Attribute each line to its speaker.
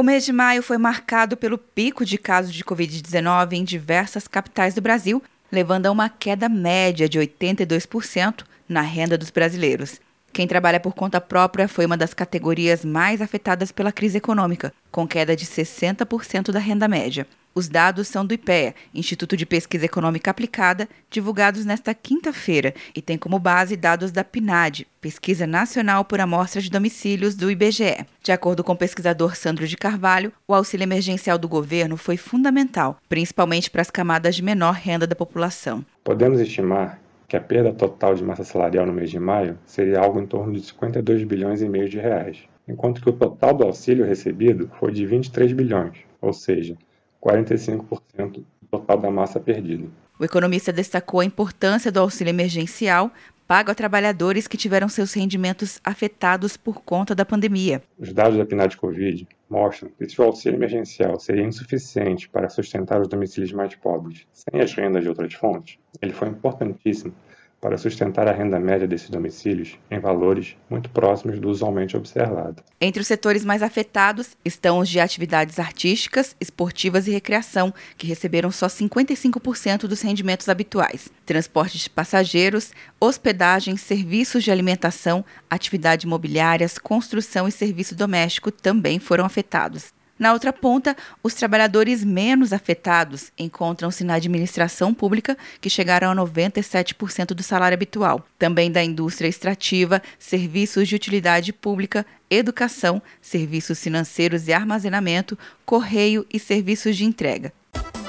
Speaker 1: O mês de maio foi marcado pelo pico de casos de Covid-19 em diversas capitais do Brasil, levando a uma queda média de 82% na renda dos brasileiros. Quem trabalha por conta própria foi uma das categorias mais afetadas pela crise econômica, com queda de 60% da renda média. Os dados são do IPEA, Instituto de Pesquisa Econômica Aplicada, divulgados nesta quinta-feira e tem como base dados da PNAD, Pesquisa Nacional por Amostra de Domicílios do IBGE. De acordo com o pesquisador Sandro de Carvalho, o auxílio emergencial do governo foi fundamental, principalmente para as camadas de menor renda da população.
Speaker 2: Podemos estimar que a perda total de massa salarial no mês de maio seria algo em torno de 52 bilhões e meio de reais, enquanto que o total do auxílio recebido foi de 23 bilhões, ou seja, 45% do total da massa perdida.
Speaker 1: O economista destacou a importância do auxílio emergencial pago a trabalhadores que tiveram seus rendimentos afetados por conta da pandemia.
Speaker 2: Os dados da PNAD Covid mostram que se o auxílio emergencial seria insuficiente para sustentar os domicílios mais pobres sem as rendas de outras fontes, ele foi importantíssimo para sustentar a renda média desses domicílios em valores muito próximos do usualmente observado.
Speaker 1: Entre os setores mais afetados estão os de atividades artísticas, esportivas e recreação, que receberam só 55% dos rendimentos habituais. Transporte de passageiros, hospedagem, serviços de alimentação, atividades imobiliárias, construção e serviço doméstico também foram afetados. Na outra ponta, os trabalhadores menos afetados encontram-se na administração pública, que chegaram a 97% do salário habitual, também da indústria extrativa, serviços de utilidade pública, educação, serviços financeiros e armazenamento, correio e serviços de entrega.